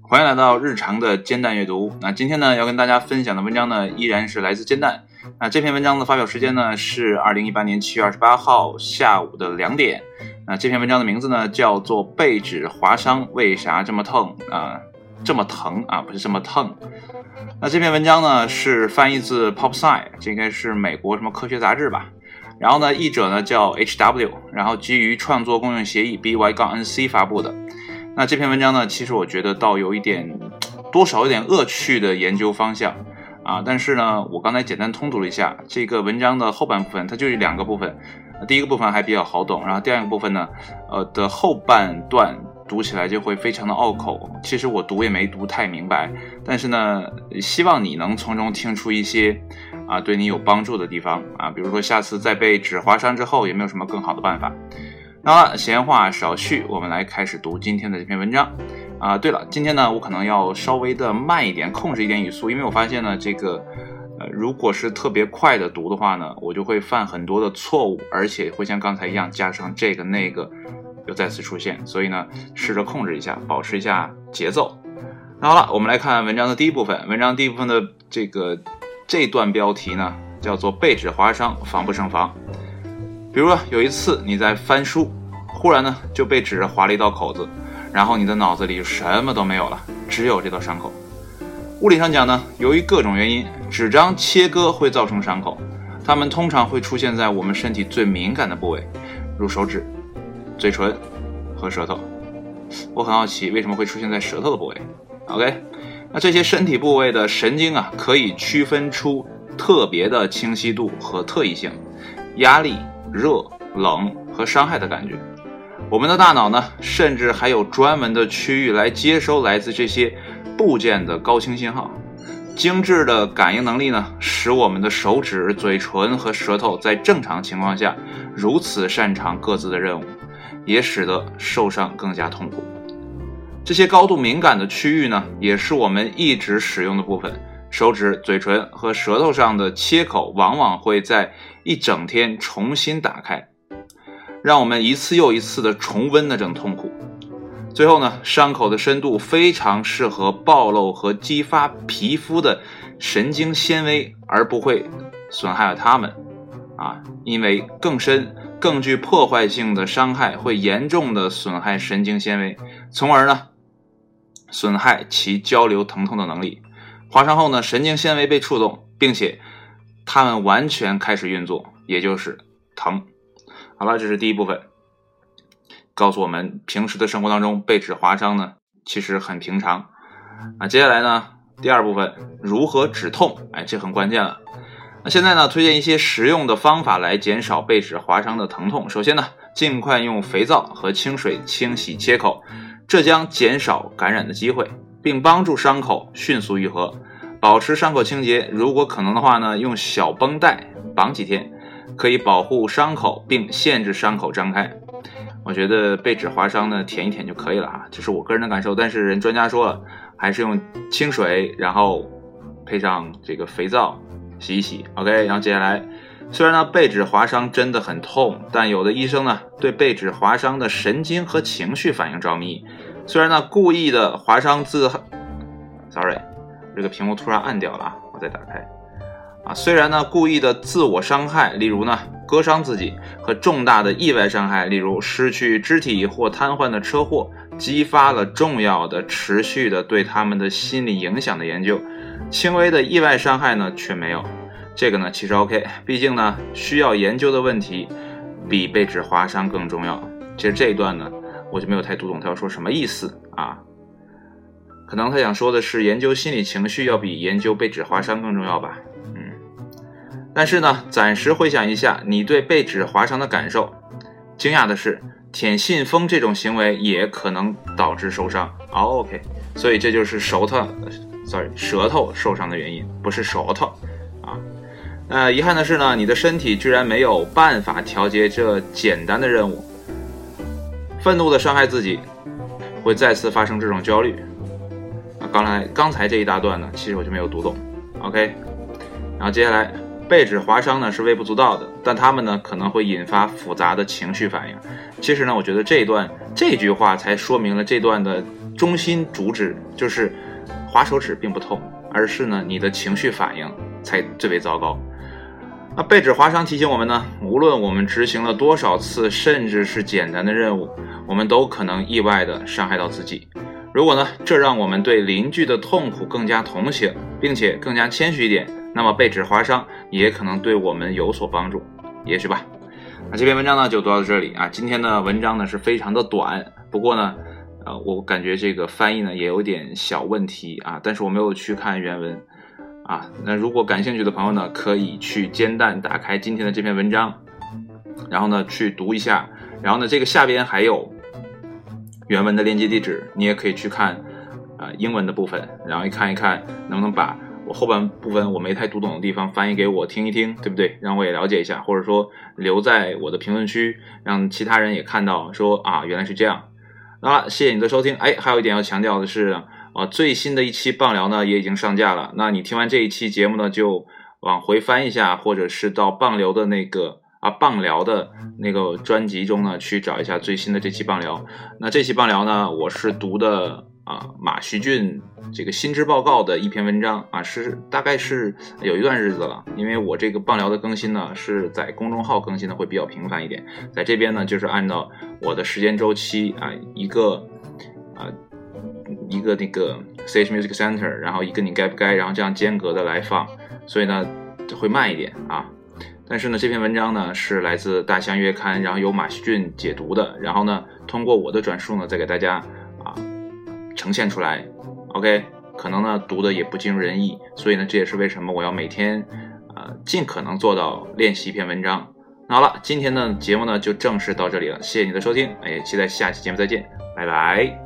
欢迎来到日常的煎蛋阅读。那今天呢，要跟大家分享的文章呢，依然是来自煎蛋。那这篇文章的发表时间呢，是二零一八年七月二十八号下午的两点。那这篇文章的名字呢，叫做《被指划伤为啥这么疼啊？这么疼啊？不是这么疼。那这篇文章呢，是翻译自 Pop Science，这应该是美国什么科学杂志吧？然后呢，译者呢叫 H.W，然后基于创作共用协议 B Y 杠 N C 发布的。那这篇文章呢，其实我觉得倒有一点，多少有点恶趣的研究方向啊。但是呢，我刚才简单通读了一下这个文章的后半部分，它就是两个部分。第一个部分还比较好懂，然后第二个部分呢，呃的后半段读起来就会非常的拗口。其实我读也没读太明白，但是呢，希望你能从中听出一些啊对你有帮助的地方啊，比如说下次再被纸划伤之后，有没有什么更好的办法？好了，闲话少叙，我们来开始读今天的这篇文章啊。对了，今天呢，我可能要稍微的慢一点，控制一点语速，因为我发现呢，这个呃。如果是特别快的读的话呢，我就会犯很多的错误，而且会像刚才一样加上这个那个，又再次出现。所以呢，试着控制一下，保持一下节奏。那好了，我们来看文章的第一部分。文章第一部分的这个这段标题呢，叫做“被纸划伤，防不胜防”。比如有一次你在翻书，忽然呢就被纸划了一道口子，然后你的脑子里什么都没有了，只有这道伤口。物理上讲呢，由于各种原因，纸张切割会造成伤口，它们通常会出现在我们身体最敏感的部位，如手指、嘴唇和舌头。我很好奇，为什么会出现在舌头的部位？OK，那这些身体部位的神经啊，可以区分出特别的清晰度和特异性，压力、热、冷和伤害的感觉。我们的大脑呢，甚至还有专门的区域来接收来自这些。部件的高清信号，精致的感应能力呢，使我们的手指、嘴唇和舌头在正常情况下如此擅长各自的任务，也使得受伤更加痛苦。这些高度敏感的区域呢，也是我们一直使用的部分。手指、嘴唇和舌头上的切口往往会在一整天重新打开，让我们一次又一次的重温那种痛苦。最后呢，伤口的深度非常适合暴露和激发皮肤的神经纤维，而不会损害了它们。啊，因为更深、更具破坏性的伤害会严重的损害神经纤维，从而呢，损害其交流疼痛的能力。划伤后呢，神经纤维被触动，并且它们完全开始运作，也就是疼。好了，这是第一部分。告诉我们，平时的生活当中被纸划伤呢，其实很平常。啊，接下来呢，第二部分如何止痛？哎，这很关键了。那现在呢，推荐一些实用的方法来减少被纸划伤的疼痛。首先呢，尽快用肥皂和清水清洗切口，这将减少感染的机会，并帮助伤口迅速愈合。保持伤口清洁，如果可能的话呢，用小绷带绑几天，可以保护伤口并限制伤口张开。我觉得被纸划伤呢，舔一舔就可以了啊，这是我个人的感受。但是人专家说了，还是用清水，然后配上这个肥皂洗一洗。OK，然后接下来，虽然呢被纸划伤真的很痛，但有的医生呢对被纸划伤的神经和情绪反应着迷。虽然呢故意的划伤自，sorry，这个屏幕突然暗掉了，我再打开。啊，虽然呢故意的自我伤害，例如呢。割伤自己和重大的意外伤害，例如失去肢体或瘫痪的车祸，激发了重要的、持续的对他们的心理影响的研究。轻微的意外伤害呢，却没有。这个呢，其实 OK，毕竟呢，需要研究的问题比被纸划伤更重要。其实这一段呢，我就没有太读懂他要说什么意思啊？可能他想说的是，研究心理情绪要比研究被纸划伤更重要吧？但是呢，暂时回想一下你对被纸划伤的感受。惊讶的是，舔信封这种行为也可能导致受伤。OK，所以这就是舌头，sorry，舌头受伤的原因，不是舌头啊。呃，遗憾的是呢，你的身体居然没有办法调节这简单的任务。愤怒的伤害自己，会再次发生这种焦虑。啊，刚才刚才这一大段呢，其实我就没有读懂。OK，然后接下来。被指划伤呢是微不足道的，但他们呢可能会引发复杂的情绪反应。其实呢，我觉得这一段这句话才说明了这段的中心主旨，就是划手指并不痛，而是呢你的情绪反应才最为糟糕。那被指划伤提醒我们呢，无论我们执行了多少次，甚至是简单的任务，我们都可能意外的伤害到自己。如果呢，这让我们对邻居的痛苦更加同情，并且更加谦虚一点，那么被指划伤也可能对我们有所帮助，也许吧。那这篇文章呢就读到这里啊。今天的文章呢是非常的短，不过呢，呃，我感觉这个翻译呢也有点小问题啊，但是我没有去看原文啊。那如果感兴趣的朋友呢，可以去煎蛋打开今天的这篇文章，然后呢去读一下，然后呢这个下边还有。原文的链接地址，你也可以去看，啊，英文的部分，然后一看一看，能不能把我后半部分我没太读懂的地方翻译给我听一听，对不对？让我也了解一下，或者说留在我的评论区，让其他人也看到，说啊，原来是这样。好了，谢谢你的收听。哎，还有一点要强调的是，啊，最新的一期棒聊呢也已经上架了。那你听完这一期节目呢，就往回翻一下，或者是到棒流的那个。啊，棒聊的那个专辑中呢，去找一下最新的这期棒聊。那这期棒聊呢，我是读的啊马徐俊这个新知报告的一篇文章啊，是大概是有一段日子了，因为我这个棒聊的更新呢是在公众号更新的会比较频繁一点，在这边呢就是按照我的时间周期啊，一个啊一个那个 Sage Music Center，然后一个你该不该，然后这样间隔的来放，所以呢会慢一点啊。但是呢，这篇文章呢是来自《大象月刊》，然后由马旭俊解读的，然后呢，通过我的转述呢，再给大家呈现出来，OK，可能呢读的也不尽如人意，所以呢，这也是为什么我要每天，呃，尽可能做到练习一篇文章。那好了，今天的节目呢就正式到这里了，谢谢你的收听，也期待下期节目再见，拜拜。